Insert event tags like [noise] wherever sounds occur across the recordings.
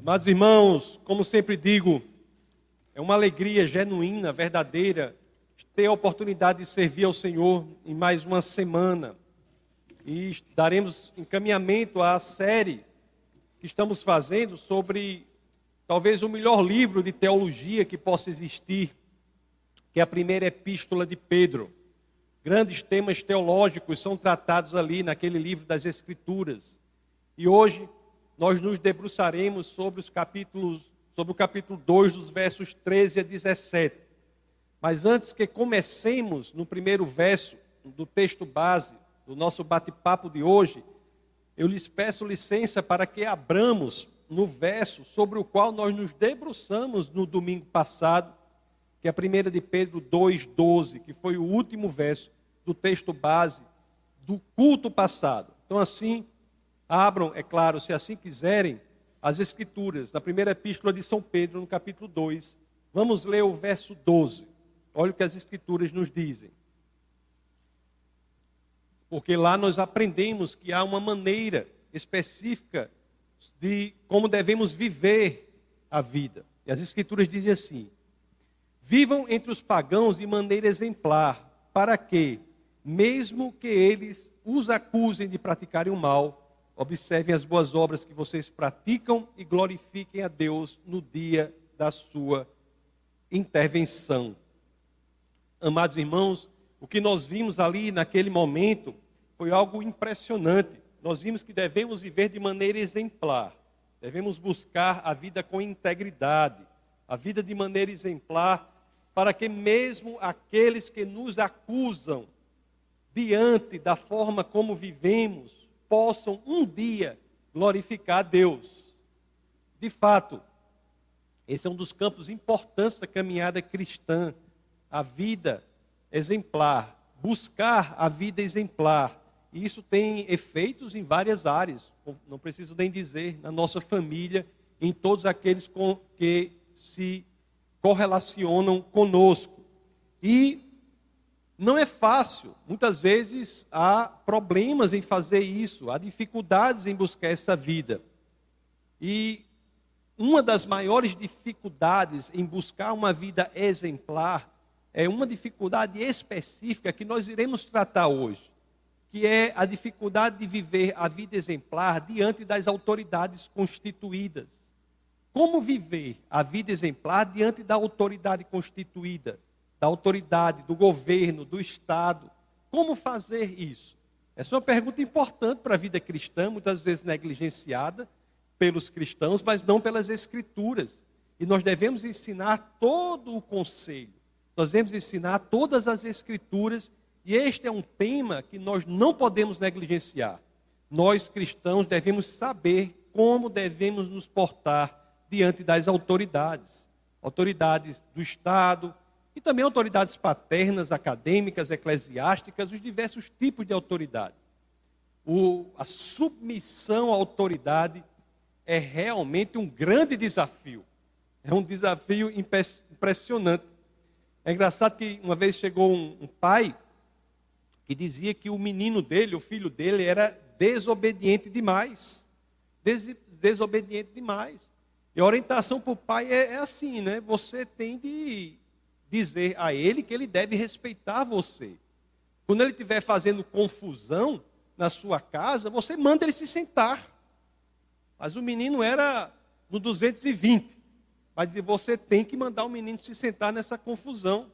Amados irmãos, como sempre digo, é uma alegria genuína, verdadeira, ter a oportunidade de servir ao Senhor em mais uma semana. E daremos encaminhamento à série que estamos fazendo sobre talvez o melhor livro de teologia que possa existir, que é a primeira epístola de Pedro. Grandes temas teológicos são tratados ali naquele livro das Escrituras. E hoje nós nos debruçaremos sobre os capítulos, sobre o capítulo 2, dos versos 13 a 17. Mas antes que comecemos no primeiro verso do texto base do nosso bate-papo de hoje, eu lhes peço licença para que abramos no verso sobre o qual nós nos debruçamos no domingo passado, que é a primeira de Pedro 2:12, que foi o último verso do texto base do culto passado. Então assim, Abram, é claro, se assim quiserem, as Escrituras, na primeira epístola de São Pedro, no capítulo 2. Vamos ler o verso 12. Olha o que as Escrituras nos dizem. Porque lá nós aprendemos que há uma maneira específica de como devemos viver a vida. E as Escrituras dizem assim: Vivam entre os pagãos de maneira exemplar, para que, mesmo que eles os acusem de praticarem o mal, Observem as boas obras que vocês praticam e glorifiquem a Deus no dia da sua intervenção. Amados irmãos, o que nós vimos ali naquele momento foi algo impressionante. Nós vimos que devemos viver de maneira exemplar, devemos buscar a vida com integridade, a vida de maneira exemplar, para que mesmo aqueles que nos acusam diante da forma como vivemos, possam um dia glorificar a Deus. De fato, esse é um dos campos importantes da caminhada cristã, a vida exemplar, buscar a vida exemplar. E isso tem efeitos em várias áreas, não preciso nem dizer, na nossa família, em todos aqueles com que se correlacionam conosco. E não é fácil. Muitas vezes há problemas em fazer isso, há dificuldades em buscar essa vida. E uma das maiores dificuldades em buscar uma vida exemplar é uma dificuldade específica que nós iremos tratar hoje, que é a dificuldade de viver a vida exemplar diante das autoridades constituídas. Como viver a vida exemplar diante da autoridade constituída? Da autoridade, do governo, do Estado. Como fazer isso? Essa é uma pergunta importante para a vida cristã, muitas vezes negligenciada pelos cristãos, mas não pelas Escrituras. E nós devemos ensinar todo o conselho, nós devemos ensinar todas as Escrituras, e este é um tema que nós não podemos negligenciar. Nós cristãos devemos saber como devemos nos portar diante das autoridades autoridades do Estado, e também autoridades paternas, acadêmicas, eclesiásticas, os diversos tipos de autoridade. O, a submissão à autoridade é realmente um grande desafio. É um desafio impressionante. É engraçado que uma vez chegou um, um pai que dizia que o menino dele, o filho dele, era desobediente demais. Des, desobediente demais. E a orientação para o pai é, é assim, né? Você tem de dizer a ele que ele deve respeitar você. Quando ele estiver fazendo confusão na sua casa, você manda ele se sentar. Mas o menino era no 220. Mas você tem que mandar o menino se sentar nessa confusão.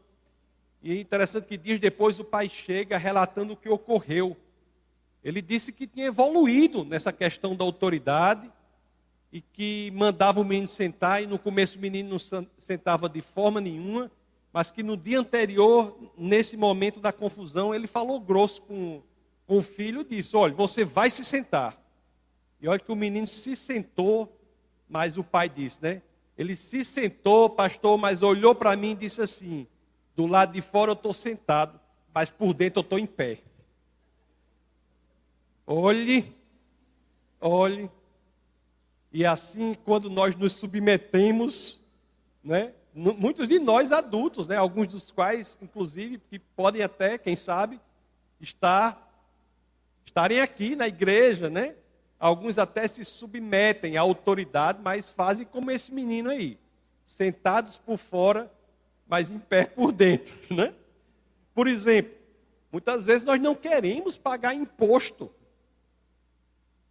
E é interessante que dias depois o pai chega relatando o que ocorreu. Ele disse que tinha evoluído nessa questão da autoridade e que mandava o menino sentar e no começo o menino não sentava de forma nenhuma mas que no dia anterior, nesse momento da confusão, ele falou grosso com, com o filho e disse: Olha, você vai se sentar. E olha que o menino se sentou, mas o pai disse, né? Ele se sentou, pastor, mas olhou para mim e disse assim: Do lado de fora eu estou sentado, mas por dentro eu estou em pé. Olhe, olhe. E assim, quando nós nos submetemos, né? Muitos de nós adultos, né, alguns dos quais, inclusive, que podem até, quem sabe, estar, estarem aqui na igreja, né, Alguns até se submetem à autoridade, mas fazem como esse menino aí, sentados por fora, mas em pé por dentro, [laughs] né? Por exemplo, muitas vezes nós não queremos pagar imposto.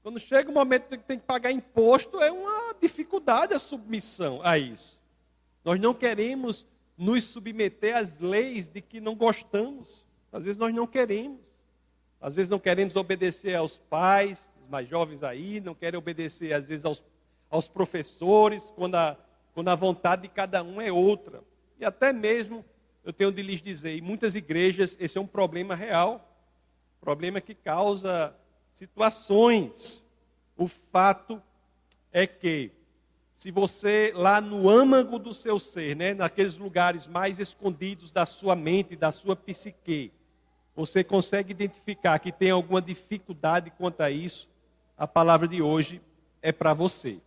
Quando chega o momento que tem que pagar imposto, é uma dificuldade a submissão a isso. Nós não queremos nos submeter às leis de que não gostamos. Às vezes nós não queremos. Às vezes não queremos obedecer aos pais, os mais jovens aí, não querem obedecer às vezes aos, aos professores, quando a, quando a vontade de cada um é outra. E até mesmo, eu tenho de lhes dizer, em muitas igrejas esse é um problema real, problema que causa situações. O fato é que se você lá no âmago do seu ser, né, naqueles lugares mais escondidos da sua mente, da sua psique, você consegue identificar que tem alguma dificuldade quanto a isso, a palavra de hoje é para você.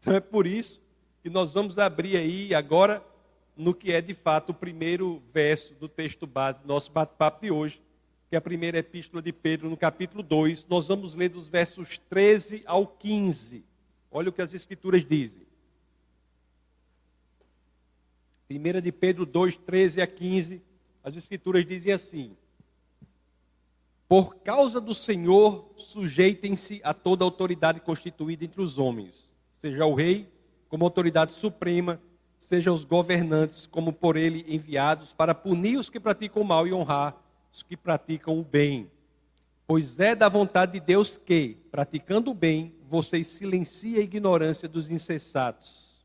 Então é por isso que nós vamos abrir aí agora no que é de fato o primeiro verso do texto base do nosso bate-papo de hoje, que é a primeira epístola de Pedro, no capítulo 2. Nós vamos ler dos versos 13 ao 15. Olha o que as Escrituras dizem. 1 de Pedro 2, 13 a 15, as Escrituras dizem assim: Por causa do Senhor, sujeitem-se a toda autoridade constituída entre os homens, seja o rei como autoridade suprema, seja os governantes como por ele enviados, para punir os que praticam o mal e honrar os que praticam o bem. Pois é da vontade de Deus que, praticando o bem, vocês silenciem a ignorância dos insensatos.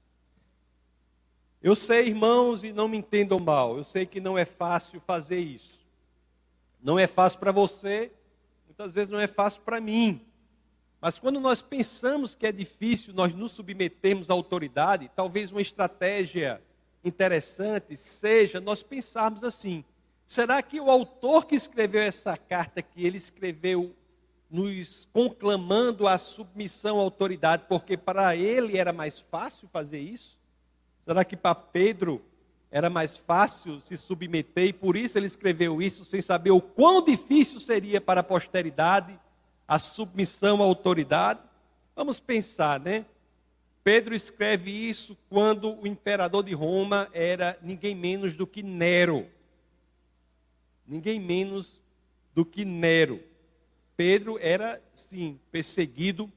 Eu sei, irmãos, e não me entendam mal, eu sei que não é fácil fazer isso. Não é fácil para você, muitas vezes não é fácil para mim. Mas quando nós pensamos que é difícil nós nos submetermos à autoridade, talvez uma estratégia interessante seja nós pensarmos assim: será que o autor que escreveu essa carta que ele escreveu nos conclamando a submissão à autoridade, porque para ele era mais fácil fazer isso? Será que para Pedro era mais fácil se submeter e por isso ele escreveu isso sem saber o quão difícil seria para a posteridade a submissão à autoridade? Vamos pensar, né? Pedro escreve isso quando o imperador de Roma era ninguém menos do que Nero. Ninguém menos do que Nero. Pedro era, sim, perseguido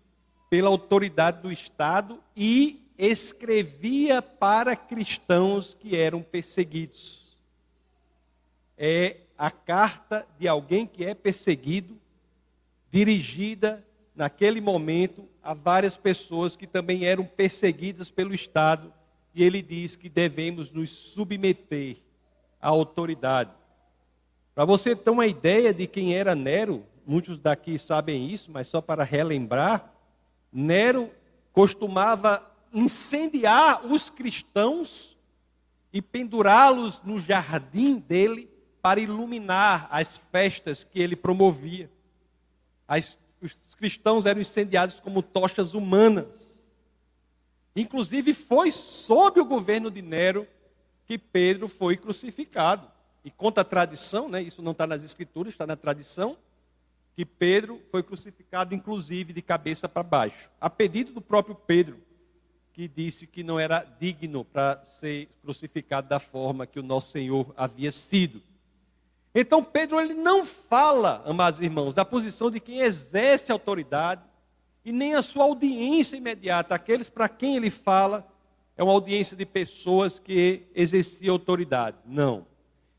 pela autoridade do Estado e escrevia para cristãos que eram perseguidos. É a carta de alguém que é perseguido, dirigida naquele momento a várias pessoas que também eram perseguidas pelo Estado, e ele diz que devemos nos submeter à autoridade. Para você ter uma ideia de quem era Nero, muitos daqui sabem isso, mas só para relembrar, Nero costumava incendiar os cristãos e pendurá-los no jardim dele para iluminar as festas que ele promovia. As, os cristãos eram incendiados como tochas humanas. Inclusive, foi sob o governo de Nero que Pedro foi crucificado. E conta a tradição, né, isso não está nas escrituras, está na tradição, que Pedro foi crucificado, inclusive, de cabeça para baixo, a pedido do próprio Pedro, que disse que não era digno para ser crucificado da forma que o nosso Senhor havia sido. Então Pedro ele não fala, amados irmãos, da posição de quem exerce autoridade e nem a sua audiência imediata, aqueles para quem ele fala é uma audiência de pessoas que exerciam autoridade. Não.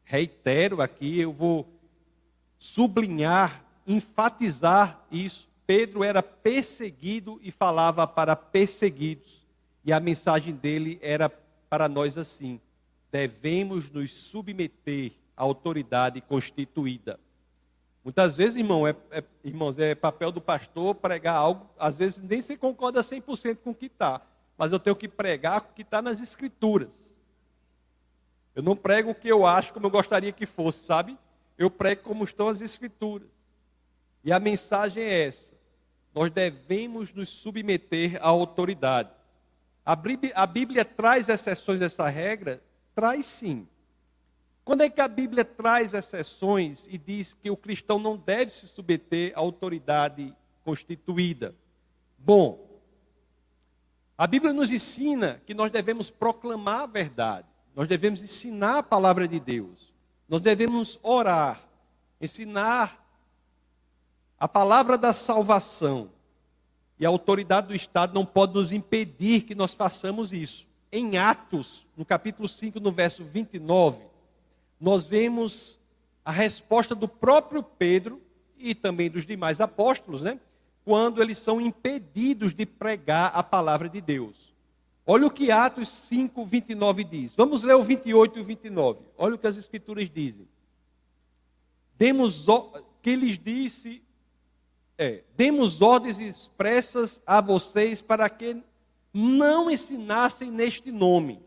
Reitero aqui, eu vou sublinhar enfatizar isso. Pedro era perseguido e falava para perseguidos. E a mensagem dele era para nós assim: devemos nos submeter à autoridade constituída. Muitas vezes, irmão, é, é, irmãos, é papel do pastor pregar algo, às vezes nem se concorda 100% com o que está, mas eu tenho que pregar o que está nas escrituras. Eu não prego o que eu acho como eu gostaria que fosse, sabe? Eu prego como estão as escrituras. E a mensagem é essa: nós devemos nos submeter à autoridade. A Bíblia, a Bíblia traz exceções dessa regra? Traz sim. Quando é que a Bíblia traz exceções e diz que o cristão não deve se submeter à autoridade constituída. Bom, a Bíblia nos ensina que nós devemos proclamar a verdade, nós devemos ensinar a palavra de Deus, nós devemos orar, ensinar a palavra da salvação. E a autoridade do Estado não pode nos impedir que nós façamos isso. Em Atos, no capítulo 5, no verso 29, nós vemos a resposta do próprio Pedro e também dos demais apóstolos, né? quando eles são impedidos de pregar a palavra de Deus. Olha o que Atos 5, 29 diz. Vamos ler o 28 e o 29. Olha o que as escrituras dizem. Demos, que lhes disse, é, demos ordens expressas a vocês para que não ensinassem neste nome.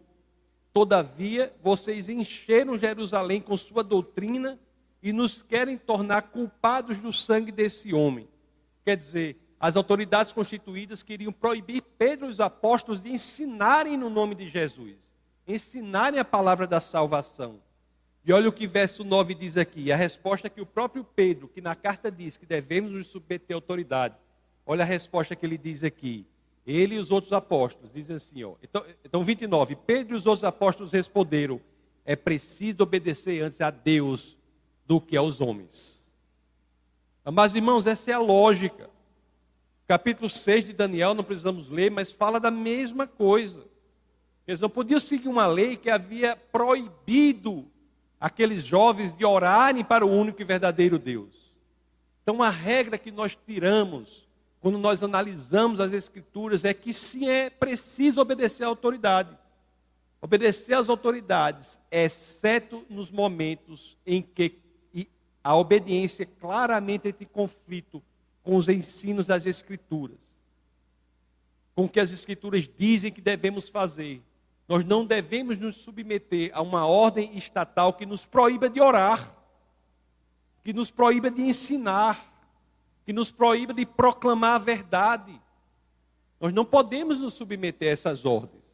Todavia, vocês encheram Jerusalém com sua doutrina e nos querem tornar culpados do sangue desse homem. Quer dizer, as autoridades constituídas queriam proibir Pedro e os apóstolos de ensinarem no nome de Jesus, ensinarem a palavra da salvação. E olha o que verso 9 diz aqui, a resposta que o próprio Pedro, que na carta diz que devemos nos submeter à autoridade, olha a resposta que ele diz aqui. Ele e os outros apóstolos dizem assim, ó. Então, então 29, Pedro e os outros apóstolos responderam: é preciso obedecer antes a Deus do que aos homens. Mas, irmãos, essa é a lógica. Capítulo 6 de Daniel, não precisamos ler, mas fala da mesma coisa. Eles não podiam seguir uma lei que havia proibido aqueles jovens de orarem para o único e verdadeiro Deus. Então, a regra que nós tiramos quando nós analisamos as Escrituras é que se é preciso obedecer à autoridade. Obedecer às autoridades, exceto nos momentos em que a obediência claramente entra em conflito com os ensinos das Escrituras, com o que as Escrituras dizem que devemos fazer. Nós não devemos nos submeter a uma ordem estatal que nos proíba de orar, que nos proíba de ensinar, que nos proíba de proclamar a verdade. Nós não podemos nos submeter a essas ordens.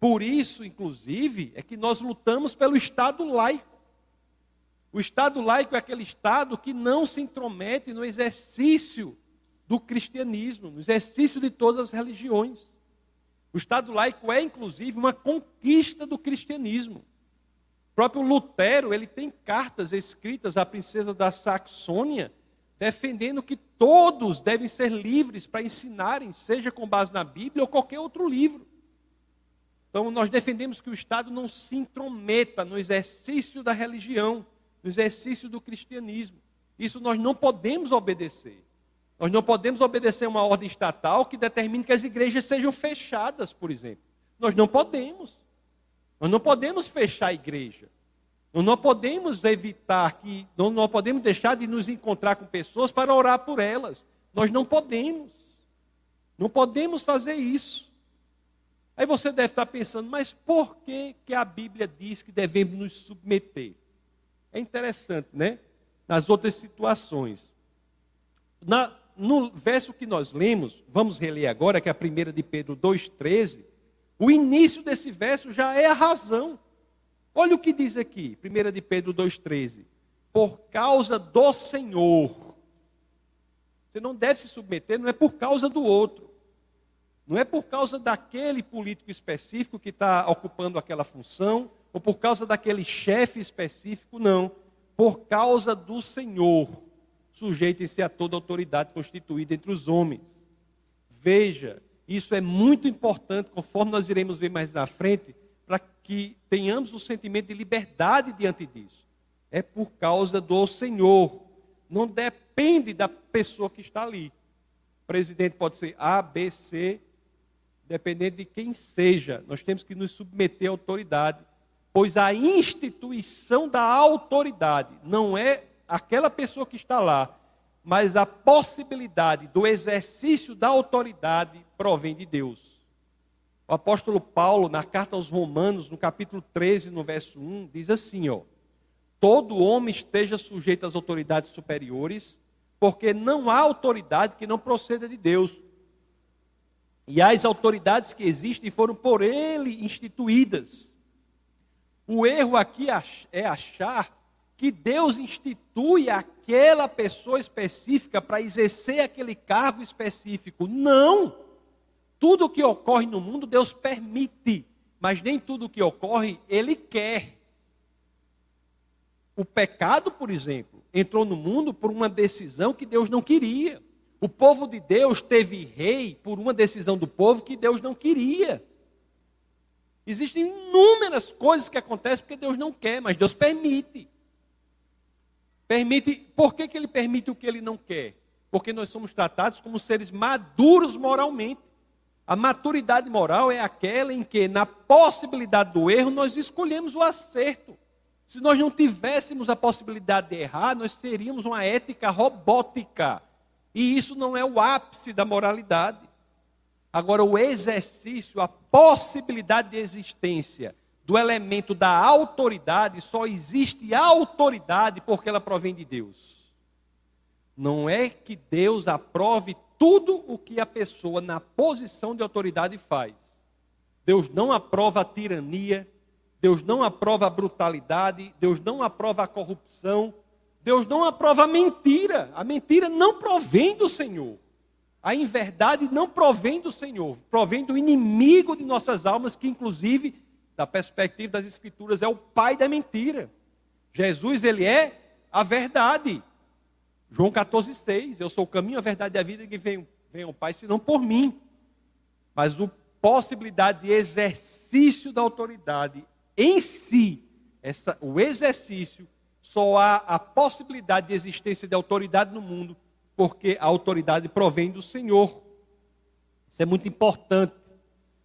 Por isso, inclusive, é que nós lutamos pelo Estado laico. O Estado laico é aquele Estado que não se intromete no exercício do cristianismo, no exercício de todas as religiões. O Estado laico é, inclusive, uma conquista do cristianismo. O próprio Lutero, ele tem cartas escritas à princesa da Saxônia, defendendo que todos devem ser livres para ensinarem, seja com base na Bíblia ou qualquer outro livro. Então, nós defendemos que o Estado não se intrometa no exercício da religião, no exercício do cristianismo. Isso nós não podemos obedecer. Nós não podemos obedecer uma ordem estatal que determine que as igrejas sejam fechadas, por exemplo. Nós não podemos. Nós não podemos fechar a igreja. Nós não podemos evitar que, nós não podemos deixar de nos encontrar com pessoas para orar por elas. Nós não podemos. Não podemos fazer isso. Aí você deve estar pensando, mas por que, que a Bíblia diz que devemos nos submeter? É interessante, né? Nas outras situações. Na, no verso que nós lemos, vamos reler agora, que é a primeira de Pedro 2,13. O início desse verso já é a razão. Olha o que diz aqui, 1 de Pedro 2,13. Por causa do Senhor. Você não deve se submeter, não é por causa do outro. Não é por causa daquele político específico que está ocupando aquela função, ou por causa daquele chefe específico, não. Por causa do Senhor. Sujeitem-se a toda autoridade constituída entre os homens. Veja, isso é muito importante, conforme nós iremos ver mais na frente, para que tenhamos um sentimento de liberdade diante disso. É por causa do Senhor. Não depende da pessoa que está ali. O presidente pode ser A, B, C, dependendo de quem seja. Nós temos que nos submeter à autoridade pois a instituição da autoridade não é aquela pessoa que está lá, mas a possibilidade do exercício da autoridade provém de Deus. O apóstolo Paulo, na carta aos Romanos, no capítulo 13, no verso 1, diz assim: ó, todo homem esteja sujeito às autoridades superiores, porque não há autoridade que não proceda de Deus. E as autoridades que existem foram por ele instituídas. O erro aqui é achar que Deus institui aquela pessoa específica para exercer aquele cargo específico. Não! Tudo o que ocorre no mundo, Deus permite, mas nem tudo o que ocorre, Ele quer. O pecado, por exemplo, entrou no mundo por uma decisão que Deus não queria. O povo de Deus teve rei por uma decisão do povo que Deus não queria. Existem inúmeras coisas que acontecem porque Deus não quer, mas Deus permite. Permite, por que, que ele permite o que ele não quer? Porque nós somos tratados como seres maduros moralmente. A maturidade moral é aquela em que, na possibilidade do erro, nós escolhemos o acerto. Se nós não tivéssemos a possibilidade de errar, nós teríamos uma ética robótica. E isso não é o ápice da moralidade. Agora, o exercício, a possibilidade de existência do elemento da autoridade, só existe autoridade porque ela provém de Deus. Não é que Deus aprove tudo o que a pessoa na posição de autoridade faz. Deus não aprova a tirania, Deus não aprova a brutalidade, Deus não aprova a corrupção, Deus não aprova a mentira. A mentira não provém do Senhor. A inverdade não provém do Senhor, provém do inimigo de nossas almas, que inclusive da perspectiva das Escrituras, é o pai da mentira. Jesus, ele é a verdade. João 14,6. Eu sou o caminho, a verdade e a vida, que vem, vem ao Pai, senão por mim. Mas a possibilidade de exercício da autoridade em si, essa, o exercício, só há a possibilidade de existência de autoridade no mundo, porque a autoridade provém do Senhor. Isso é muito importante.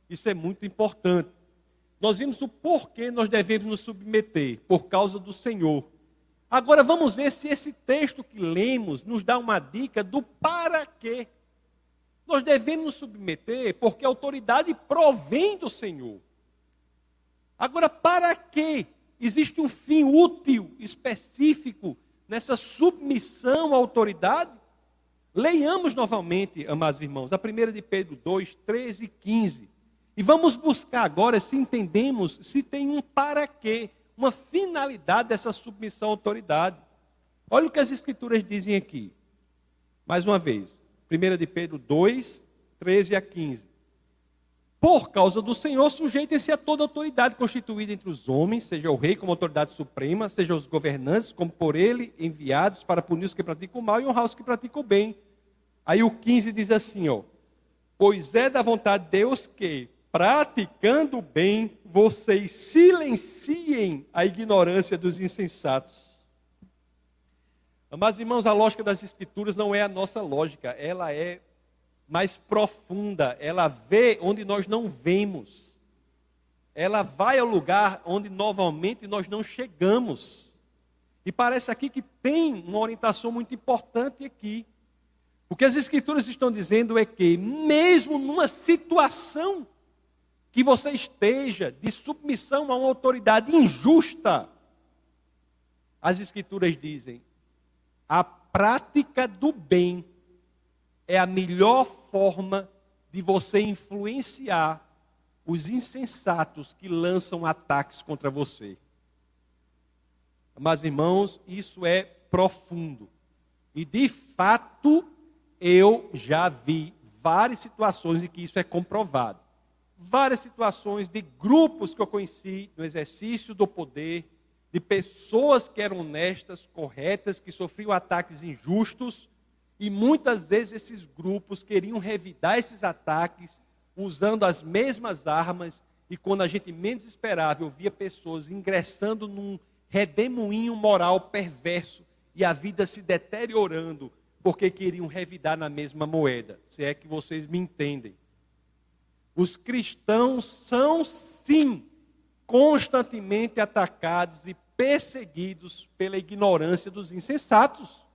Isso é muito importante nós vimos o porquê nós devemos nos submeter, por causa do Senhor. Agora vamos ver se esse texto que lemos nos dá uma dica do para quê. Nós devemos nos submeter porque a autoridade provém do Senhor. Agora, para quê? Existe um fim útil, específico, nessa submissão à autoridade? Leiamos novamente, amados irmãos, a primeira de Pedro 2, 13 e 15. E vamos buscar agora se entendemos se tem um para quê, uma finalidade dessa submissão à autoridade. Olha o que as escrituras dizem aqui. Mais uma vez, 1 de Pedro 2, 13 a 15. Por causa do Senhor, sujeitem-se a toda autoridade constituída entre os homens, seja o rei como autoridade suprema, seja os governantes como por ele enviados para punir os que praticam o mal e honrar os que praticam o bem. Aí o 15 diz assim, ó: Pois é da vontade de Deus que, praticando bem, vocês silenciem a ignorância dos insensatos. Mas, irmãos, a lógica das Escrituras não é a nossa lógica, ela é mais profunda, ela vê onde nós não vemos, ela vai ao lugar onde normalmente nós não chegamos. E parece aqui que tem uma orientação muito importante aqui. O que as Escrituras estão dizendo é que, mesmo numa situação que você esteja de submissão a uma autoridade injusta. As Escrituras dizem: a prática do bem é a melhor forma de você influenciar os insensatos que lançam ataques contra você. Mas, irmãos, isso é profundo. E, de fato, eu já vi várias situações em que isso é comprovado várias situações de grupos que eu conheci no exercício do poder, de pessoas que eram honestas, corretas, que sofriam ataques injustos, e muitas vezes esses grupos queriam revidar esses ataques usando as mesmas armas, e quando a gente menos esperava, eu via pessoas ingressando num redemoinho moral perverso e a vida se deteriorando porque queriam revidar na mesma moeda. Se é que vocês me entendem. Os cristãos são, sim, constantemente atacados e perseguidos pela ignorância dos insensatos.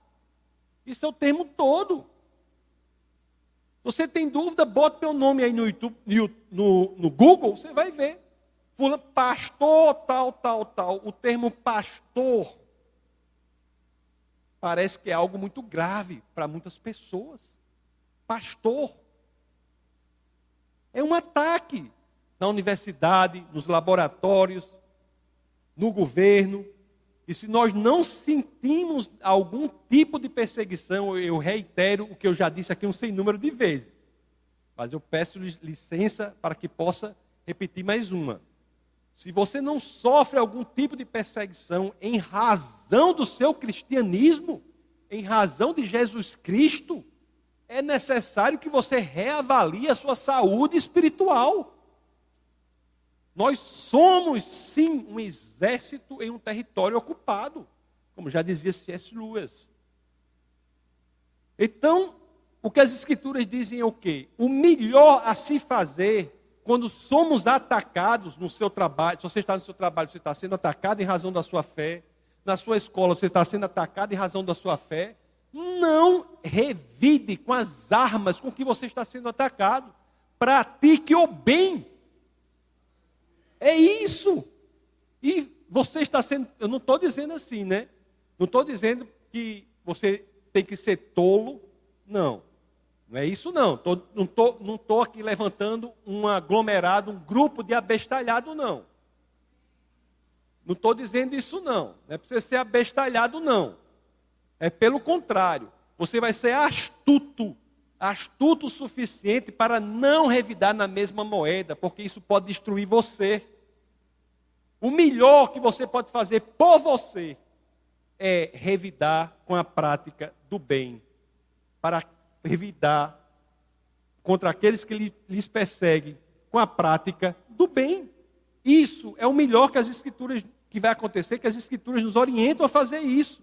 Isso é o termo todo. Você tem dúvida, bota meu nome aí no, YouTube, no, no Google, você vai ver. Fula, pastor, tal, tal, tal. O termo pastor parece que é algo muito grave para muitas pessoas. Pastor. É um ataque na universidade, nos laboratórios, no governo. E se nós não sentimos algum tipo de perseguição, eu reitero o que eu já disse aqui um sem número de vezes. Mas eu peço licença para que possa repetir mais uma. Se você não sofre algum tipo de perseguição em razão do seu cristianismo, em razão de Jesus Cristo, é necessário que você reavalie a sua saúde espiritual. Nós somos, sim, um exército em um território ocupado, como já dizia C.S. Lewis. Então, o que as Escrituras dizem é o quê? O melhor a se fazer quando somos atacados no seu trabalho, se você está no seu trabalho, você está sendo atacado em razão da sua fé, na sua escola, você está sendo atacado em razão da sua fé, não revide com as armas com que você está sendo atacado. Pratique o bem. É isso. E você está sendo. Eu não estou dizendo assim, né? Não estou dizendo que você tem que ser tolo. Não. Não é isso, não. Tô, não estou não tô aqui levantando um aglomerado, um grupo de abestalhado, não. Não estou dizendo isso, não. Não é para você ser abestalhado, não. É pelo contrário. Você vai ser astuto, astuto o suficiente para não revidar na mesma moeda, porque isso pode destruir você. O melhor que você pode fazer por você é revidar com a prática do bem, para revidar contra aqueles que lhes perseguem com a prática do bem. Isso é o melhor que as escrituras que vai acontecer, que as escrituras nos orientam a fazer isso.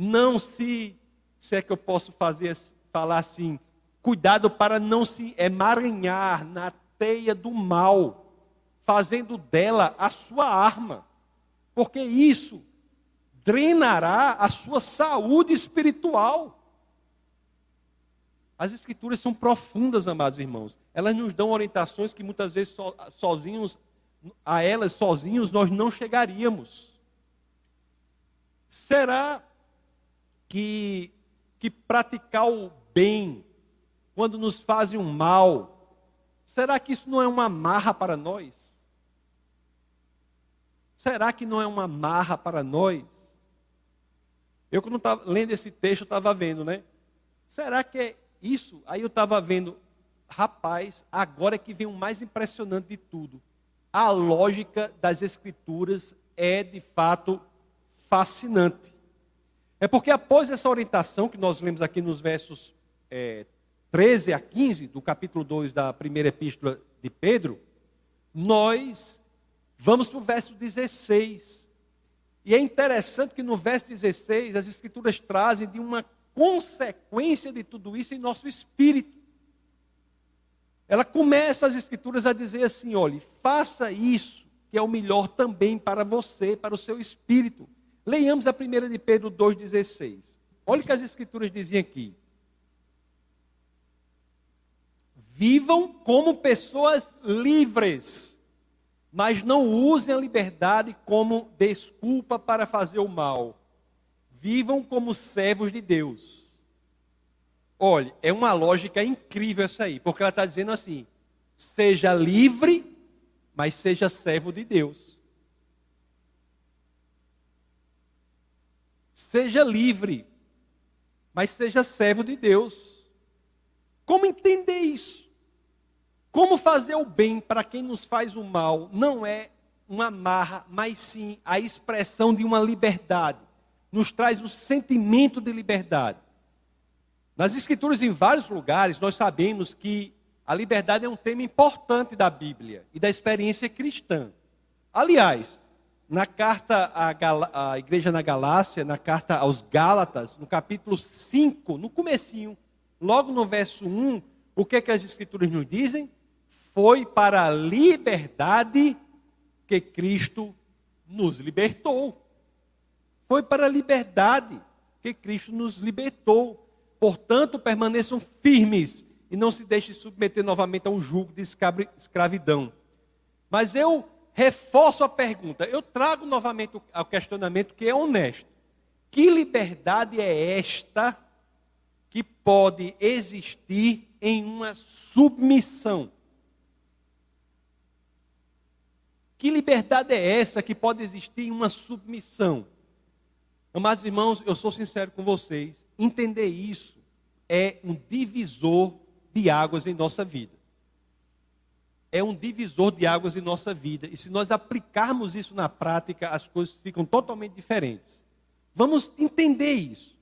Não se, se é que eu posso fazer falar assim, cuidado para não se emaranhar na teia do mal fazendo dela a sua arma, porque isso drenará a sua saúde espiritual. As escrituras são profundas, amados irmãos. Elas nos dão orientações que muitas vezes so, sozinhos, a elas sozinhos nós não chegaríamos. Será que, que praticar o bem, quando nos fazem um mal, será que isso não é uma marra para nós? Será que não é uma marra para nós? Eu, quando estava lendo esse texto, estava vendo, né? Será que é isso? Aí eu estava vendo, rapaz, agora é que vem o mais impressionante de tudo. A lógica das Escrituras é, de fato, fascinante. É porque após essa orientação que nós lemos aqui nos versos é, 13 a 15 do capítulo 2 da primeira epístola de Pedro, nós Vamos para o verso 16. E é interessante que no verso 16 as escrituras trazem de uma consequência de tudo isso em nosso espírito. Ela começa as escrituras a dizer assim: olhe, faça isso, que é o melhor também para você, para o seu espírito. Leiamos a primeira de Pedro 2,16. Olha o que as escrituras dizem aqui. Vivam como pessoas livres mas não usem a liberdade como desculpa para fazer o mal. Vivam como servos de Deus. Olha, é uma lógica incrível essa aí, porque ela está dizendo assim: seja livre, mas seja servo de Deus. Seja livre, mas seja servo de Deus. Como entender isso? Como fazer o bem para quem nos faz o mal não é uma marra, mas sim a expressão de uma liberdade. Nos traz o sentimento de liberdade. Nas Escrituras, em vários lugares, nós sabemos que a liberdade é um tema importante da Bíblia e da experiência cristã. Aliás, na carta à, Gal à igreja na Galácia, na carta aos Gálatas, no capítulo 5, no comecinho, logo no verso 1, o que, é que as escrituras nos dizem? foi para a liberdade que Cristo nos libertou. Foi para a liberdade que Cristo nos libertou. Portanto, permaneçam firmes e não se deixem submeter novamente a um jugo de escravidão. Mas eu reforço a pergunta, eu trago novamente ao questionamento que é honesto. Que liberdade é esta que pode existir em uma submissão? Que liberdade é essa que pode existir em uma submissão? Amados irmãos, eu sou sincero com vocês, entender isso é um divisor de águas em nossa vida. É um divisor de águas em nossa vida. E se nós aplicarmos isso na prática, as coisas ficam totalmente diferentes. Vamos entender isso.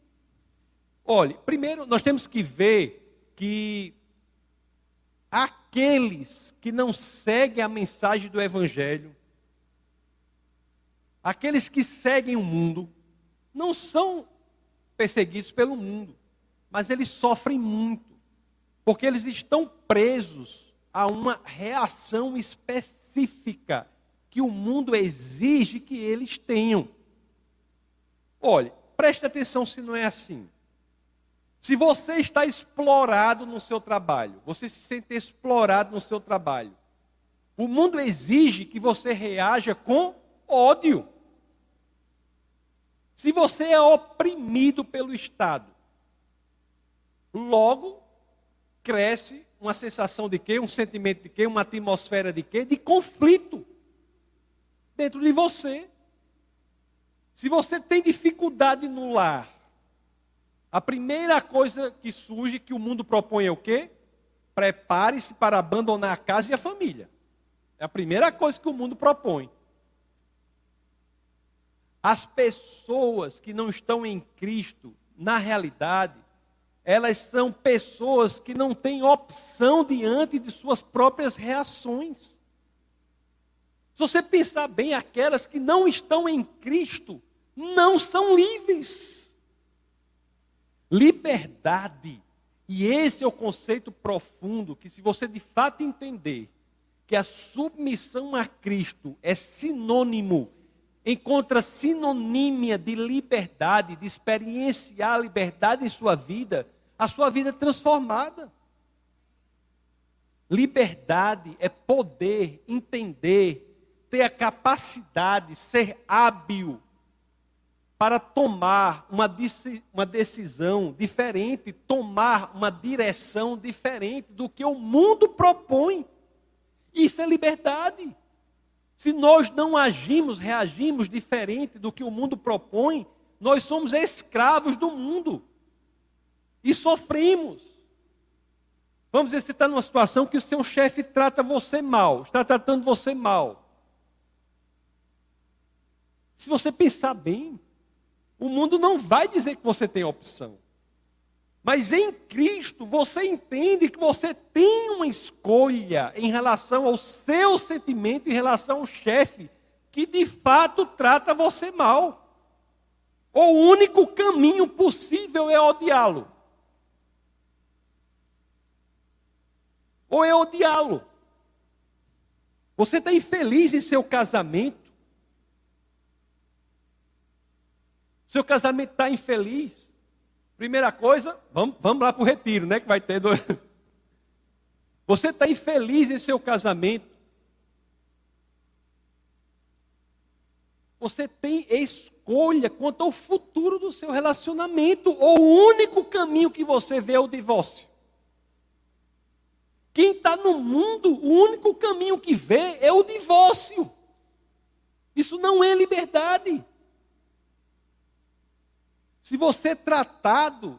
Olhe, primeiro nós temos que ver que aqueles que não seguem a mensagem do Evangelho, aqueles que seguem o mundo, não são perseguidos pelo mundo, mas eles sofrem muito, porque eles estão presos a uma reação específica que o mundo exige que eles tenham. Olhe, preste atenção se não é assim. Se você está explorado no seu trabalho, você se sente explorado no seu trabalho, o mundo exige que você reaja com ódio. Se você é oprimido pelo Estado, logo cresce uma sensação de quê? Um sentimento de quê? Uma atmosfera de quê? De conflito dentro de você. Se você tem dificuldade no lar, a primeira coisa que surge que o mundo propõe é o quê? Prepare-se para abandonar a casa e a família. É a primeira coisa que o mundo propõe. As pessoas que não estão em Cristo, na realidade, elas são pessoas que não têm opção diante de suas próprias reações. Se você pensar bem, aquelas que não estão em Cristo não são livres. Liberdade. E esse é o conceito profundo que, se você de fato entender que a submissão a Cristo é sinônimo, encontra sinonímia de liberdade, de experienciar a liberdade em sua vida, a sua vida é transformada. Liberdade é poder entender, ter a capacidade, ser hábil para tomar uma, uma decisão diferente, tomar uma direção diferente do que o mundo propõe. Isso é liberdade. Se nós não agimos, reagimos diferente do que o mundo propõe, nós somos escravos do mundo e sofremos. Vamos dizer, você está numa situação que o seu chefe trata você mal, está tratando você mal. Se você pensar bem, o mundo não vai dizer que você tem opção. Mas em Cristo você entende que você tem uma escolha em relação ao seu sentimento, em relação ao chefe, que de fato trata você mal. O único caminho possível é odiá-lo. Ou é odiá-lo. Você está infeliz em seu casamento. Seu casamento está infeliz. Primeira coisa, vamos, vamos lá para o retiro, né? Que vai ter. Dois... [laughs] Você está infeliz em seu casamento. Você tem escolha quanto ao futuro do seu relacionamento. Ou o único caminho que você vê é o divórcio. Quem está no mundo, o único caminho que vê é o divórcio. Isso não é liberdade. Se você é tratado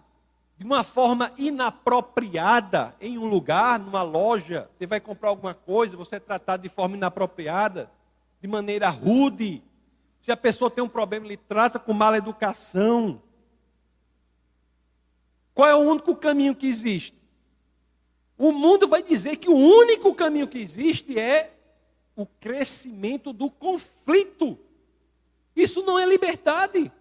de uma forma inapropriada em um lugar, numa loja, você vai comprar alguma coisa, você é tratado de forma inapropriada, de maneira rude. Se a pessoa tem um problema, ele trata com mala educação. Qual é o único caminho que existe? O mundo vai dizer que o único caminho que existe é o crescimento do conflito. Isso não é liberdade.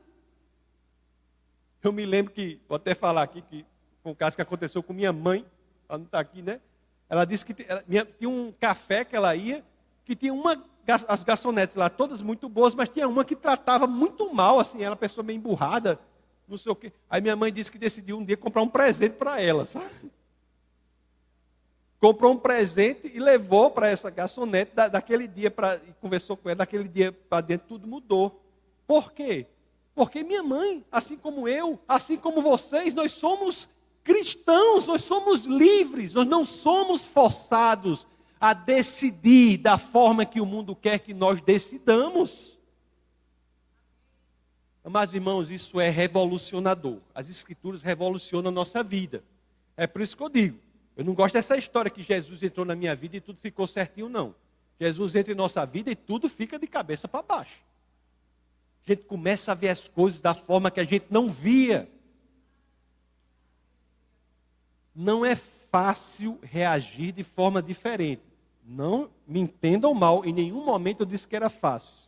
Eu me lembro que, vou até falar aqui, que foi um caso que aconteceu com minha mãe, ela não está aqui, né? Ela disse que ela, minha, tinha um café que ela ia, que tinha uma, as garçonetes lá, todas muito boas, mas tinha uma que tratava muito mal, assim, ela pessoa meio emburrada, não sei o quê. Aí minha mãe disse que decidiu um dia comprar um presente para ela, sabe? Comprou um presente e levou para essa garçonete da, daquele dia, pra, e conversou com ela, daquele dia para dentro tudo mudou. Por quê? Porque minha mãe, assim como eu, assim como vocês, nós somos cristãos, nós somos livres, nós não somos forçados a decidir da forma que o mundo quer que nós decidamos. Mas, irmãos, isso é revolucionador. As Escrituras revolucionam a nossa vida. É por isso que eu digo: eu não gosto dessa história que Jesus entrou na minha vida e tudo ficou certinho, não. Jesus entra em nossa vida e tudo fica de cabeça para baixo. A gente começa a ver as coisas da forma que a gente não via. Não é fácil reagir de forma diferente. Não me entendam mal, em nenhum momento eu disse que era fácil.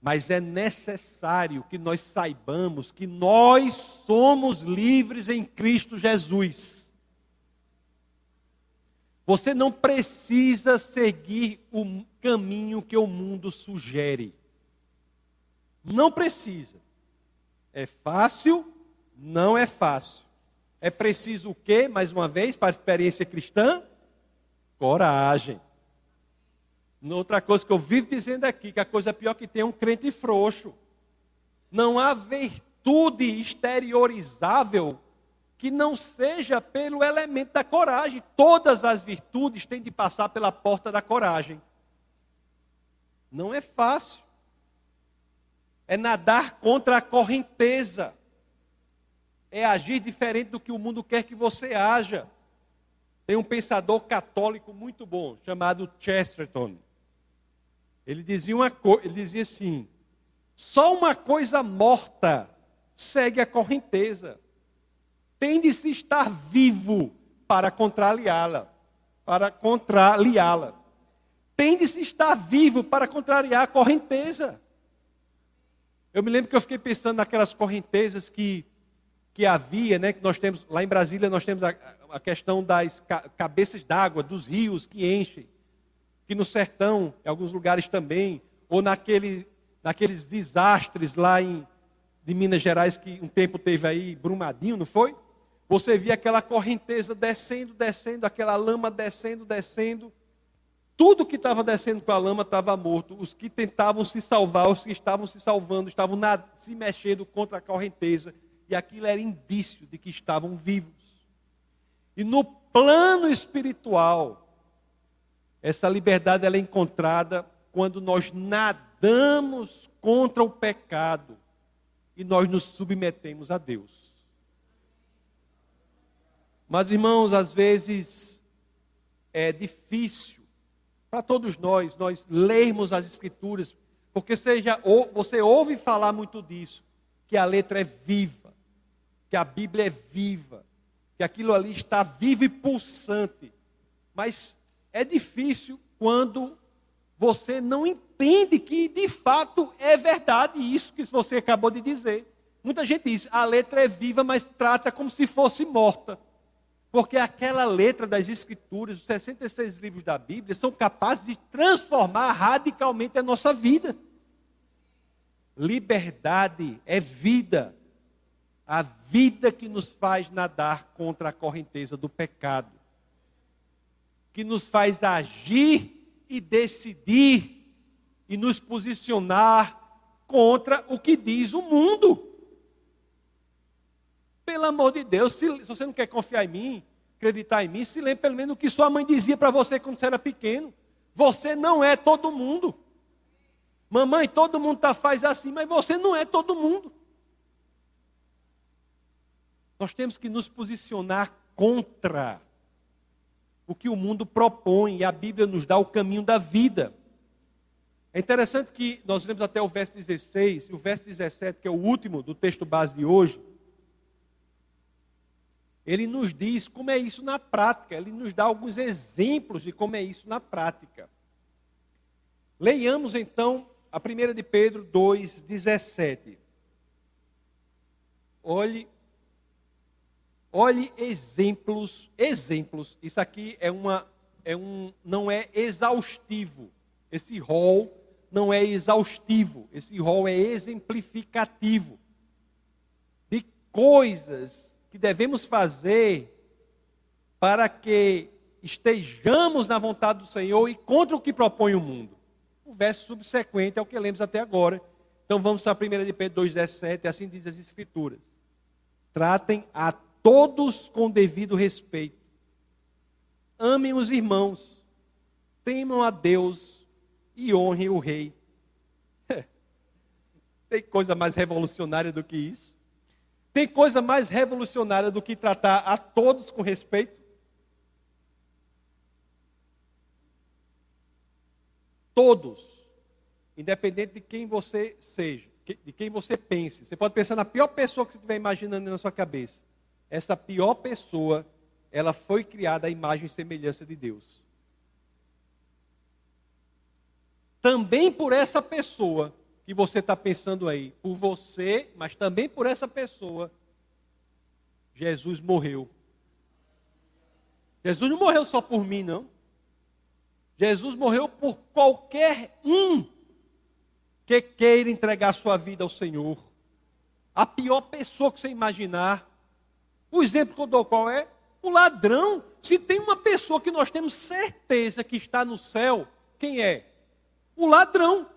Mas é necessário que nós saibamos que nós somos livres em Cristo Jesus. Você não precisa seguir o caminho que o mundo sugere. Não precisa. É fácil? Não é fácil. É preciso o quê, mais uma vez, para a experiência cristã? Coragem. Outra coisa que eu vivo dizendo aqui, que a coisa pior que tem é um crente frouxo. Não há virtude exteriorizável que não seja pelo elemento da coragem. Todas as virtudes têm de passar pela porta da coragem. Não é fácil. É nadar contra a correnteza. É agir diferente do que o mundo quer que você haja. Tem um pensador católico muito bom, chamado Chesterton. Ele dizia, uma ele dizia assim: só uma coisa morta segue a correnteza. Tem de se estar vivo para contrariá-la, para contrariá-la. Tem de se estar vivo para contrariar a correnteza. Eu me lembro que eu fiquei pensando naquelas correntezas que, que havia, né, que nós temos, lá em Brasília nós temos a, a questão das cabeças d'água, dos rios que enchem que no sertão, em alguns lugares também, ou naquele, naqueles desastres lá em, de Minas Gerais que um tempo teve aí, Brumadinho, não foi? Você via aquela correnteza descendo, descendo, aquela lama descendo, descendo. Tudo que estava descendo com a lama estava morto. Os que tentavam se salvar, os que estavam se salvando, estavam na, se mexendo contra a correnteza. E aquilo era indício de que estavam vivos. E no plano espiritual, essa liberdade ela é encontrada quando nós nadamos contra o pecado e nós nos submetemos a Deus. Mas, irmãos, às vezes é difícil para todos nós, nós lermos as Escrituras, porque seja, você ouve falar muito disso, que a letra é viva, que a Bíblia é viva, que aquilo ali está vivo e pulsante. Mas é difícil quando você não entende que de fato é verdade isso que você acabou de dizer. Muita gente diz, a letra é viva, mas trata como se fosse morta. Porque aquela letra das Escrituras, os 66 livros da Bíblia, são capazes de transformar radicalmente a nossa vida. Liberdade é vida. A vida que nos faz nadar contra a correnteza do pecado que nos faz agir e decidir e nos posicionar contra o que diz o mundo. Pelo amor de Deus, se, se você não quer confiar em mim, acreditar em mim, se lembre pelo menos o que sua mãe dizia para você quando você era pequeno. Você não é todo mundo. Mamãe, todo mundo tá, faz assim, mas você não é todo mundo. Nós temos que nos posicionar contra o que o mundo propõe e a Bíblia nos dá o caminho da vida. É interessante que nós lemos até o verso 16 e o verso 17, que é o último do texto base de hoje. Ele nos diz como é isso na prática, ele nos dá alguns exemplos de como é isso na prática. Leiamos então a primeira de Pedro 2:17. Olhe Olhe exemplos, exemplos. Isso aqui é uma, é um, não é exaustivo. Esse rol não é exaustivo. Esse rol é exemplificativo de coisas que devemos fazer para que estejamos na vontade do Senhor e contra o que propõe o mundo. O verso subsequente é o que lemos até agora. Então vamos para a 1 de Pedro 2,17, assim diz as Escrituras. Tratem a todos com devido respeito. amem os irmãos, temam a Deus e honrem o rei. [laughs] Tem coisa mais revolucionária do que isso? Tem coisa mais revolucionária do que tratar a todos com respeito? Todos, independente de quem você seja, de quem você pense. Você pode pensar na pior pessoa que você estiver imaginando na sua cabeça. Essa pior pessoa, ela foi criada à imagem e semelhança de Deus. Também por essa pessoa que você está pensando aí, por você, mas também por essa pessoa, Jesus morreu. Jesus não morreu só por mim, não. Jesus morreu por qualquer um que queira entregar sua vida ao Senhor. A pior pessoa que você imaginar. O exemplo que eu dou qual é? O ladrão. Se tem uma pessoa que nós temos certeza que está no céu, quem é? O ladrão.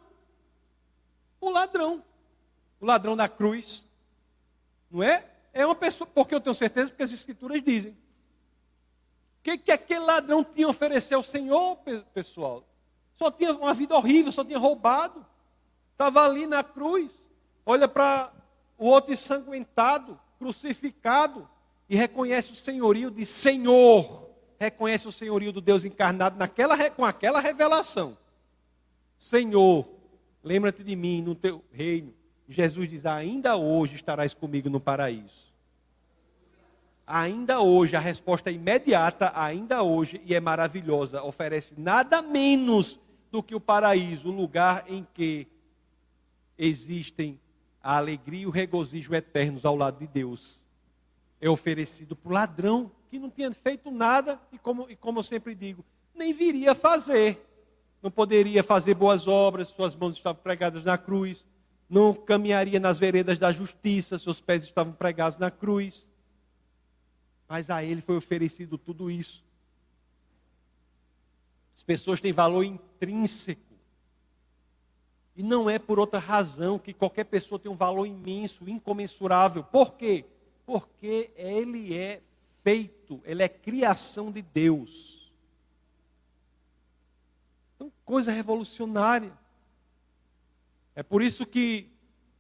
O ladrão. O ladrão da cruz. Não é? É uma pessoa, porque eu tenho certeza, porque as escrituras dizem. O que, que aquele ladrão tinha a oferecer ao Senhor, pessoal? Só tinha uma vida horrível, só tinha roubado. Estava ali na cruz. Olha para o outro ensanguentado, crucificado, e reconhece o senhorio de Senhor. Reconhece o senhorio do Deus encarnado naquela, com aquela revelação. Senhor, lembra-te de mim no teu reino. Jesus diz: Ainda hoje estarás comigo no paraíso ainda hoje, a resposta é imediata, ainda hoje, e é maravilhosa. Oferece nada menos do que o paraíso, o lugar em que existem a alegria e o regozijo eternos ao lado de Deus. É oferecido para o ladrão que não tinha feito nada e, como, e como eu sempre digo, nem viria fazer. Não poderia fazer boas obras, suas mãos estavam pregadas na cruz. Não caminharia nas veredas da justiça, seus pés estavam pregados na cruz mas a ele foi oferecido tudo isso. As pessoas têm valor intrínseco. E não é por outra razão que qualquer pessoa tem um valor imenso, incomensurável. Por quê? Porque ele é feito, ele é criação de Deus. Então, coisa revolucionária. É por isso que,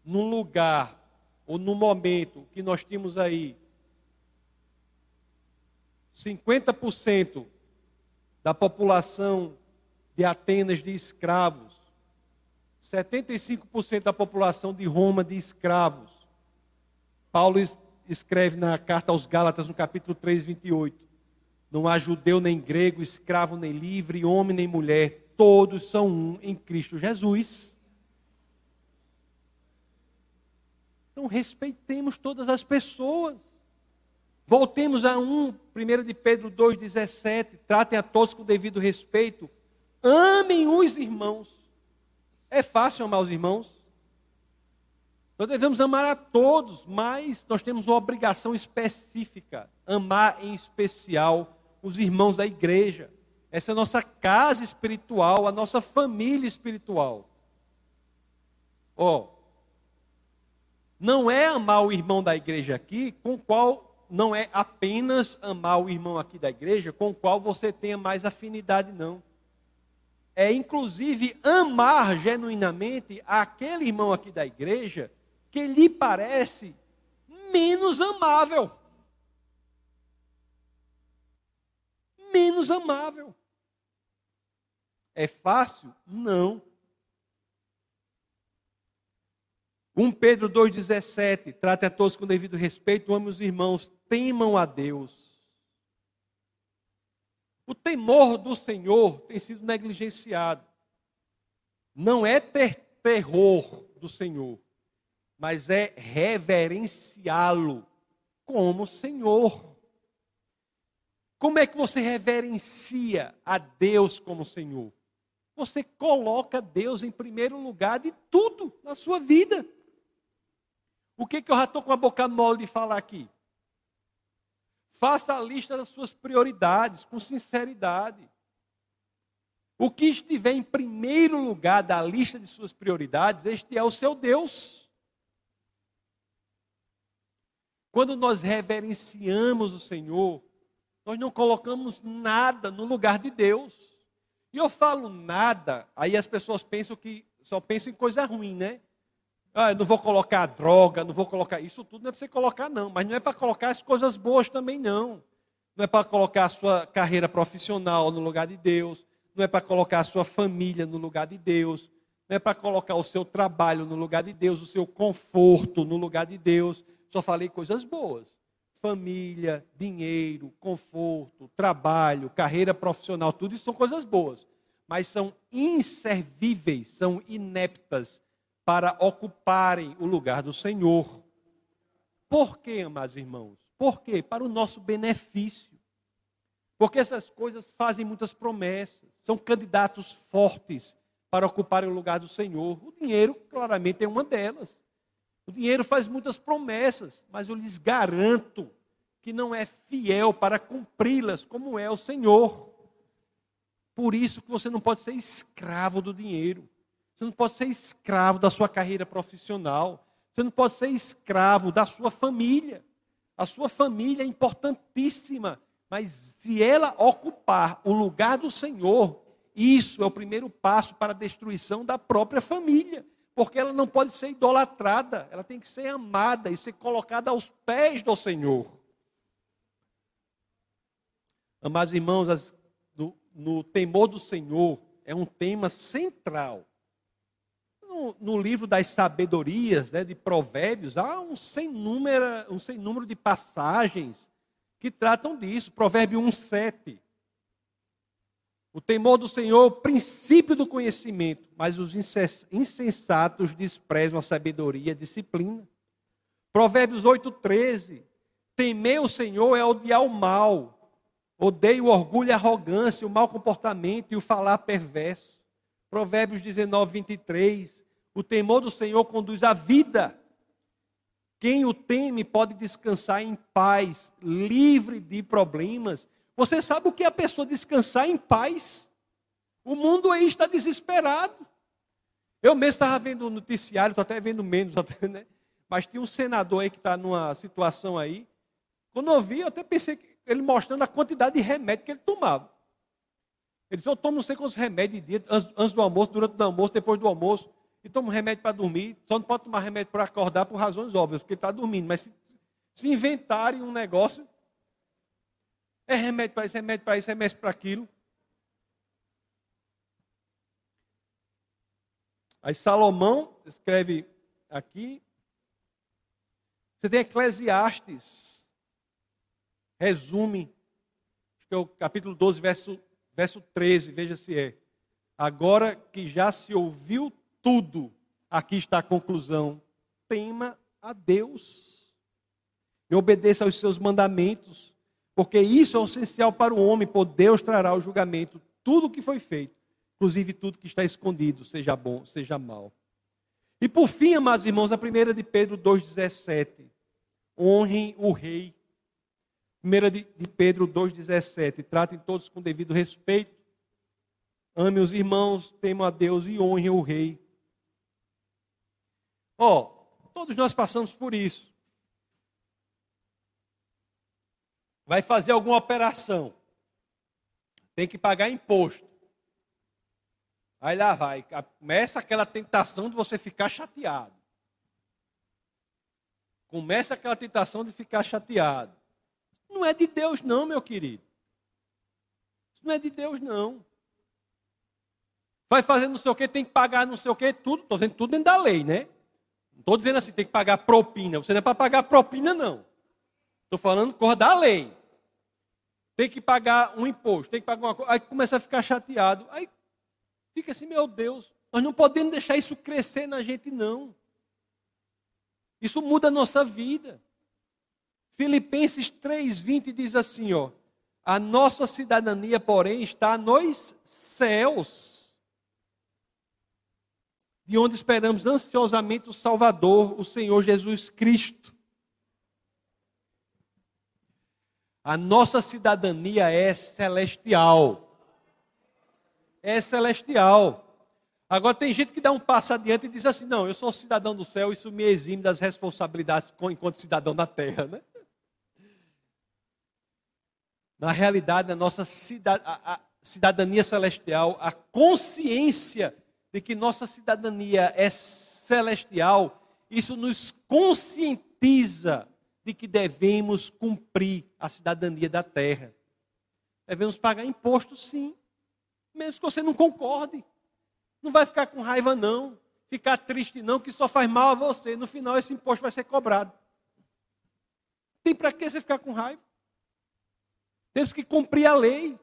num lugar, ou no momento que nós temos aí 50% da população de Atenas de escravos, 75% da população de Roma de escravos. Paulo escreve na carta aos Gálatas, no capítulo 3, 28. Não há judeu nem grego, escravo nem livre, homem nem mulher, todos são um em Cristo Jesus. Então respeitemos todas as pessoas. Voltemos a 1, 1 de Pedro 2,17. Tratem a todos com devido respeito. Amem os irmãos. É fácil amar os irmãos? Nós devemos amar a todos, mas nós temos uma obrigação específica: amar em especial os irmãos da igreja. Essa é a nossa casa espiritual, a nossa família espiritual. Ó, oh, não é amar o irmão da igreja aqui com qual não é apenas amar o irmão aqui da igreja com qual você tenha mais afinidade, não. É inclusive amar genuinamente aquele irmão aqui da igreja que lhe parece menos amável. Menos amável. É fácil? Não. 1 Pedro 2,17, trate a todos com devido respeito, ame os irmãos, temam a Deus. O temor do Senhor tem sido negligenciado. Não é ter terror do Senhor, mas é reverenciá-lo como Senhor. Como é que você reverencia a Deus como Senhor? Você coloca Deus em primeiro lugar de tudo na sua vida. O que, que eu já estou com a boca mole de falar aqui? Faça a lista das suas prioridades com sinceridade. O que estiver em primeiro lugar da lista de suas prioridades, este é o seu Deus. Quando nós reverenciamos o Senhor, Nós não colocamos nada no lugar de Deus. E eu falo nada, aí as pessoas pensam que só pensam em coisa ruim, né? Ah, não vou colocar droga, não vou colocar. Isso tudo não é para você colocar, não. Mas não é para colocar as coisas boas também, não. Não é para colocar a sua carreira profissional no lugar de Deus. Não é para colocar a sua família no lugar de Deus. Não é para colocar o seu trabalho no lugar de Deus, o seu conforto no lugar de Deus. Só falei coisas boas. Família, dinheiro, conforto, trabalho, carreira profissional, tudo isso são coisas boas. Mas são inservíveis, são ineptas para ocuparem o lugar do Senhor. Por quê, amados irmãos? Por quê? Para o nosso benefício. Porque essas coisas fazem muitas promessas, são candidatos fortes para ocupar o lugar do Senhor. O dinheiro, claramente, é uma delas. O dinheiro faz muitas promessas, mas eu lhes garanto que não é fiel para cumpri-las, como é o Senhor. Por isso que você não pode ser escravo do dinheiro. Você não pode ser escravo da sua carreira profissional. Você não pode ser escravo da sua família. A sua família é importantíssima, mas se ela ocupar o lugar do Senhor, isso é o primeiro passo para a destruição da própria família, porque ela não pode ser idolatrada, ela tem que ser amada e ser colocada aos pés do Senhor. Amados irmãos, as, no, temor do Senhor é um tema central no, no livro das sabedorias, né, de provérbios, há um sem, número, um sem número de passagens que tratam disso. Provérbio 1,7. O temor do Senhor é o princípio do conhecimento, mas os insensatos desprezam a sabedoria e a disciplina. Provérbios 8,13. Temer o Senhor é odiar o mal. Odeio o orgulho e a arrogância, o mau comportamento e o falar perverso. Provérbios 19, 23. O temor do Senhor conduz à vida. Quem o teme pode descansar em paz, livre de problemas. Você sabe o que é a pessoa descansar em paz? O mundo aí está desesperado. Eu mesmo estava vendo o noticiário, estou até vendo menos, até, né? mas tinha um senador aí que está numa situação aí. Quando eu vi, eu até pensei que ele mostrando a quantidade de remédio que ele tomava. Ele disse, eu tomo não sei quantos remédios de dia, antes do almoço, durante o almoço, depois do almoço. E tomo remédio para dormir. Só não pode tomar remédio para acordar por razões óbvias, porque está dormindo. Mas se, se inventarem um negócio, é remédio para isso, remédio para isso, remédio para aquilo. Aí Salomão escreve aqui. Você tem Eclesiastes. Resume. Acho que é o capítulo 12, verso verso 13, veja se é. Agora que já se ouviu tudo, aqui está a conclusão: tema a Deus e obedeça aos seus mandamentos, porque isso é o essencial para o homem, por Deus trará o julgamento, tudo o que foi feito, inclusive tudo que está escondido, seja bom, seja mal. E por fim, amados irmãos, a primeira de Pedro 2,17. Honrem o rei 1 de Pedro 2,17. Tratem todos com devido respeito. Ame os irmãos, temam a Deus e honrem o rei. Ó, oh, todos nós passamos por isso. Vai fazer alguma operação. Tem que pagar imposto. Aí lá vai. Começa aquela tentação de você ficar chateado. Começa aquela tentação de ficar chateado. Não é de Deus, não, meu querido. Isso não é de Deus, não. Vai fazer não sei o que, tem que pagar não sei o que, tudo. Estou dizendo tudo dentro da lei, né? Não estou dizendo assim, tem que pagar propina. Você não é para pagar propina, não. Estou falando cor da lei. Tem que pagar um imposto, tem que pagar uma coisa. Aí começa a ficar chateado. Aí fica assim, meu Deus, nós não podemos deixar isso crescer na gente, não. Isso muda a nossa vida. Filipenses 3:20 diz assim, ó: A nossa cidadania, porém, está nos céus, de onde esperamos ansiosamente o Salvador, o Senhor Jesus Cristo. A nossa cidadania é celestial. É celestial. Agora tem gente que dá um passo adiante e diz assim: não, eu sou cidadão do céu, isso me exime das responsabilidades enquanto cidadão da terra, né? na realidade, na nossa cidadania celestial, a consciência de que nossa cidadania é celestial, isso nos conscientiza de que devemos cumprir a cidadania da terra. Devemos pagar imposto, sim, mesmo que você não concorde. Não vai ficar com raiva, não. Ficar triste, não, que só faz mal a você. No final, esse imposto vai ser cobrado. Tem para que você ficar com raiva? Temos que cumprir a lei.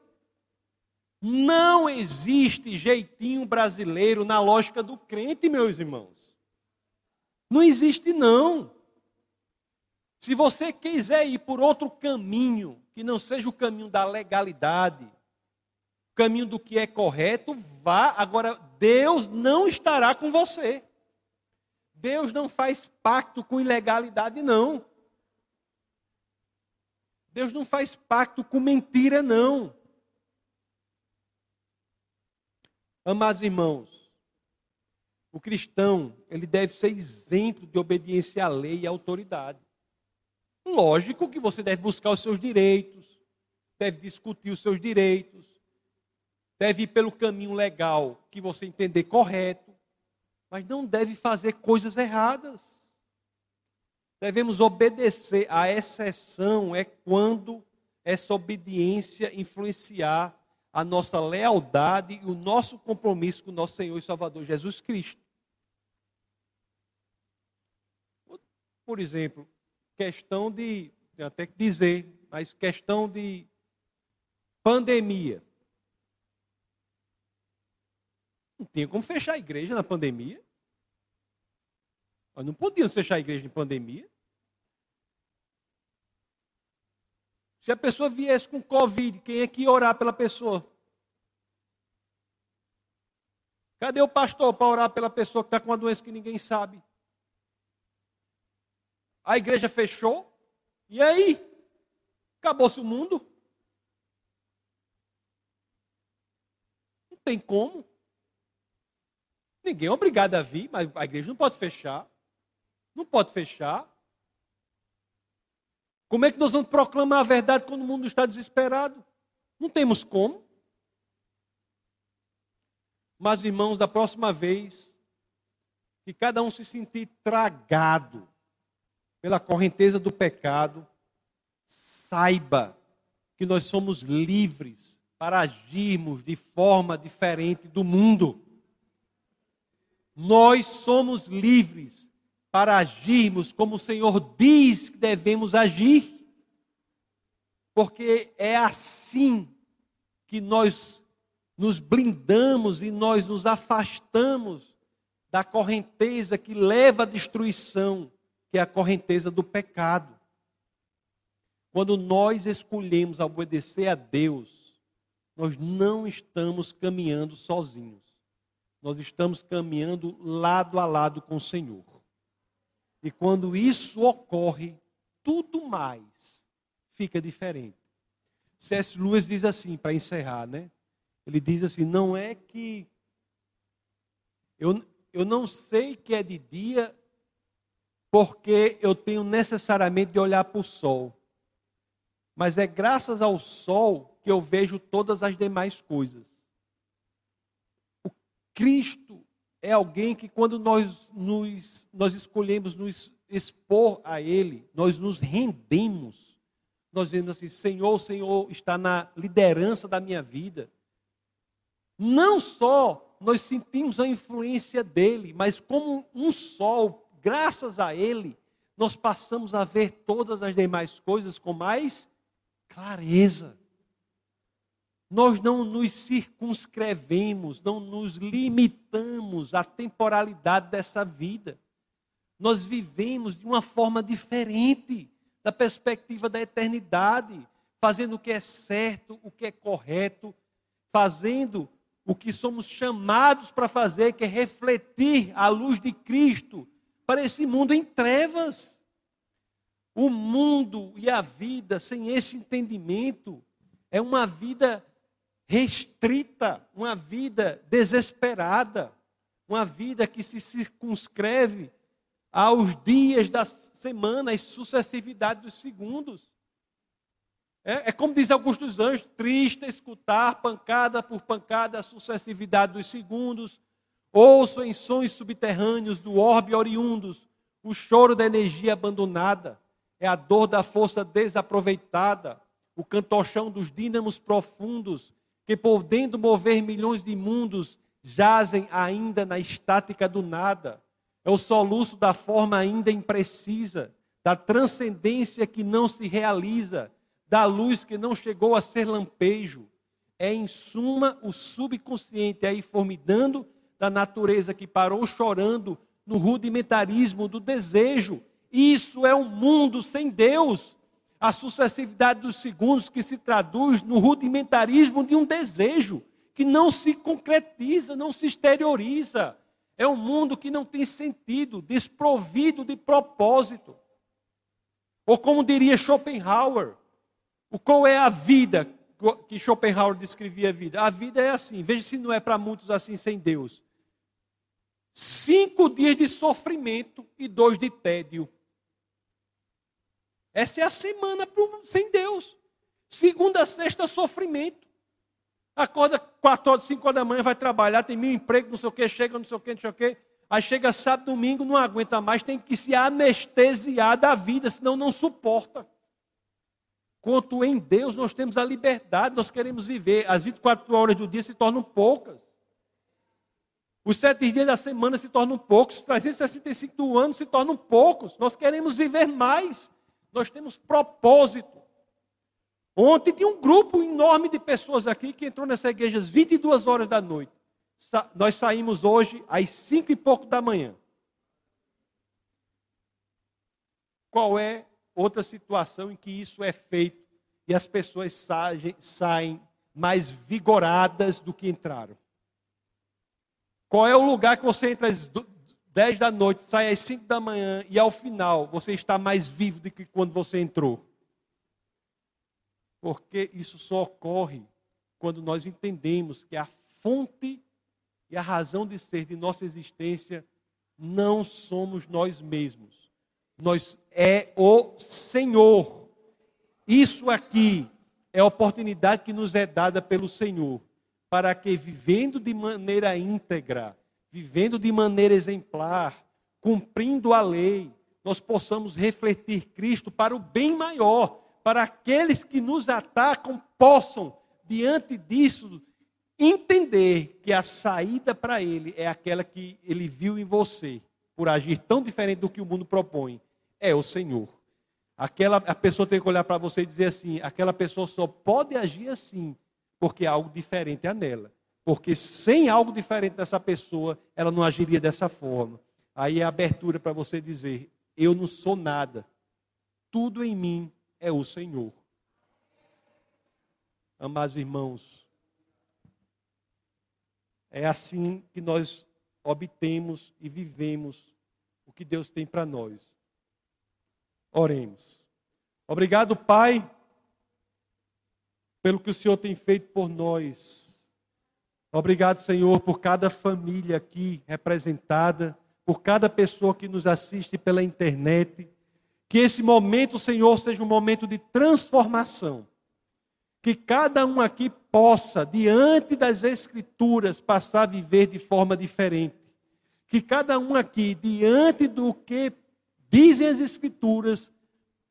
Não existe jeitinho brasileiro na lógica do crente, meus irmãos. Não existe, não. Se você quiser ir por outro caminho, que não seja o caminho da legalidade, o caminho do que é correto, vá. Agora, Deus não estará com você. Deus não faz pacto com ilegalidade, não. Deus não faz pacto com mentira, não. Amados irmãos, o cristão, ele deve ser exemplo de obediência à lei e à autoridade. Lógico que você deve buscar os seus direitos, deve discutir os seus direitos, deve ir pelo caminho legal que você entender correto, mas não deve fazer coisas erradas devemos obedecer. A exceção é quando essa obediência influenciar a nossa lealdade e o nosso compromisso com o nosso Senhor e Salvador Jesus Cristo. Por exemplo, questão de, tenho até que dizer, mas questão de pandemia. Não tinha como fechar a igreja na pandemia. Nós não podíamos fechar a igreja em pandemia. Se a pessoa viesse com Covid, quem é que ia orar pela pessoa? Cadê o pastor para orar pela pessoa que está com uma doença que ninguém sabe? A igreja fechou. E aí? Acabou-se o mundo? Não tem como. Ninguém é obrigado a vir, mas a igreja não pode fechar. Não pode fechar. Como é que nós vamos proclamar a verdade quando o mundo está desesperado? Não temos como. Mas, irmãos, da próxima vez que cada um se sentir tragado pela correnteza do pecado, saiba que nós somos livres para agirmos de forma diferente do mundo. Nós somos livres para agirmos como o Senhor diz que devemos agir, porque é assim que nós nos blindamos e nós nos afastamos da correnteza que leva à destruição, que é a correnteza do pecado. Quando nós escolhemos obedecer a Deus, nós não estamos caminhando sozinhos. Nós estamos caminhando lado a lado com o Senhor. E quando isso ocorre, tudo mais fica diferente. C.S. Lewis diz assim, para encerrar, né? Ele diz assim: não é que. Eu, eu não sei que é de dia, porque eu tenho necessariamente de olhar para o sol. Mas é graças ao sol que eu vejo todas as demais coisas. O Cristo é alguém que, quando nós, nos, nós escolhemos nos expor a Ele, nós nos rendemos. Nós dizemos assim: Senhor, o Senhor está na liderança da minha vida. Não só nós sentimos a influência dele, mas como um sol, graças a ele, nós passamos a ver todas as demais coisas com mais clareza. Nós não nos circunscrevemos, não nos limitamos à temporalidade dessa vida. Nós vivemos de uma forma diferente da perspectiva da eternidade, fazendo o que é certo, o que é correto, fazendo o que somos chamados para fazer, que é refletir a luz de Cristo para esse mundo em trevas. O mundo e a vida sem esse entendimento é uma vida restrita, uma vida desesperada, uma vida que se circunscreve aos dias da semana e sucessividade dos segundos. É, é como diz Augusto dos Anjos, triste escutar pancada por pancada a sucessividade dos segundos, ouço em sons subterrâneos do orbe oriundos o choro da energia abandonada, é a dor da força desaproveitada, o cantochão dos dínamos profundos, que podendo mover milhões de mundos, jazem ainda na estática do nada. É o soluço da forma ainda imprecisa, da transcendência que não se realiza, da luz que não chegou a ser lampejo. É, em suma, o subconsciente aí formidando da natureza que parou chorando no rudimentarismo do desejo. Isso é um mundo sem Deus. A sucessividade dos segundos que se traduz no rudimentarismo de um desejo que não se concretiza, não se exterioriza. É um mundo que não tem sentido, desprovido de propósito. Ou como diria Schopenhauer, o qual é a vida que Schopenhauer descrevia a vida? A vida é assim, veja se não é para muitos assim sem Deus. Cinco dias de sofrimento e dois de tédio. Essa é a semana sem Deus. Segunda, sexta, sofrimento. Acorda 4 horas, 5 horas da manhã, vai trabalhar, tem mil empregos, não sei o que, chega, não sei o que, não sei o que. Aí chega sábado, domingo, não aguenta mais, tem que se anestesiar da vida, senão não suporta. Quanto em Deus nós temos a liberdade, nós queremos viver. As 24 horas do dia se tornam poucas. Os sete dias da semana se tornam poucos. Os 365 do ano se tornam poucos. Nós queremos viver mais. Nós temos propósito. Ontem tinha um grupo enorme de pessoas aqui que entrou nessa igreja às 22 horas da noite. Sa nós saímos hoje às 5 e pouco da manhã. Qual é outra situação em que isso é feito e as pessoas saem, saem mais vigoradas do que entraram? Qual é o lugar que você entra às 10 da noite, sai às 5 da manhã e ao final você está mais vivo do que quando você entrou? Porque isso só ocorre quando nós entendemos que a fonte e a razão de ser de nossa existência não somos nós mesmos. Nós é o Senhor. Isso aqui é a oportunidade que nos é dada pelo Senhor para que vivendo de maneira íntegra, vivendo de maneira exemplar, cumprindo a lei, nós possamos refletir Cristo para o bem maior, para aqueles que nos atacam possam, diante disso, entender que a saída para ele é aquela que ele viu em você, por agir tão diferente do que o mundo propõe, é o Senhor. Aquela a pessoa tem que olhar para você e dizer assim: aquela pessoa só pode agir assim, porque algo diferente há nela. Porque sem algo diferente dessa pessoa, ela não agiria dessa forma. Aí é a abertura para você dizer: eu não sou nada. Tudo em mim é o Senhor. Amados irmãos, é assim que nós obtemos e vivemos o que Deus tem para nós. Oremos. Obrigado, Pai, pelo que o Senhor tem feito por nós. Obrigado, Senhor, por cada família aqui representada, por cada pessoa que nos assiste pela internet que esse momento, Senhor, seja um momento de transformação. Que cada um aqui possa, diante das Escrituras, passar a viver de forma diferente. Que cada um aqui, diante do que dizem as Escrituras,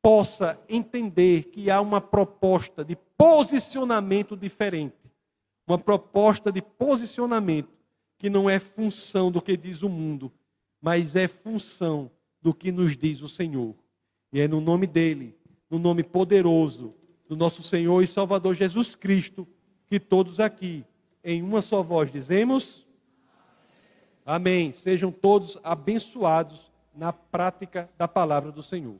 possa entender que há uma proposta de posicionamento diferente. Uma proposta de posicionamento que não é função do que diz o mundo, mas é função do que nos diz o Senhor. E é no nome dele, no nome poderoso do nosso Senhor e Salvador Jesus Cristo, que todos aqui, em uma só voz, dizemos: Amém. Sejam todos abençoados na prática da palavra do Senhor.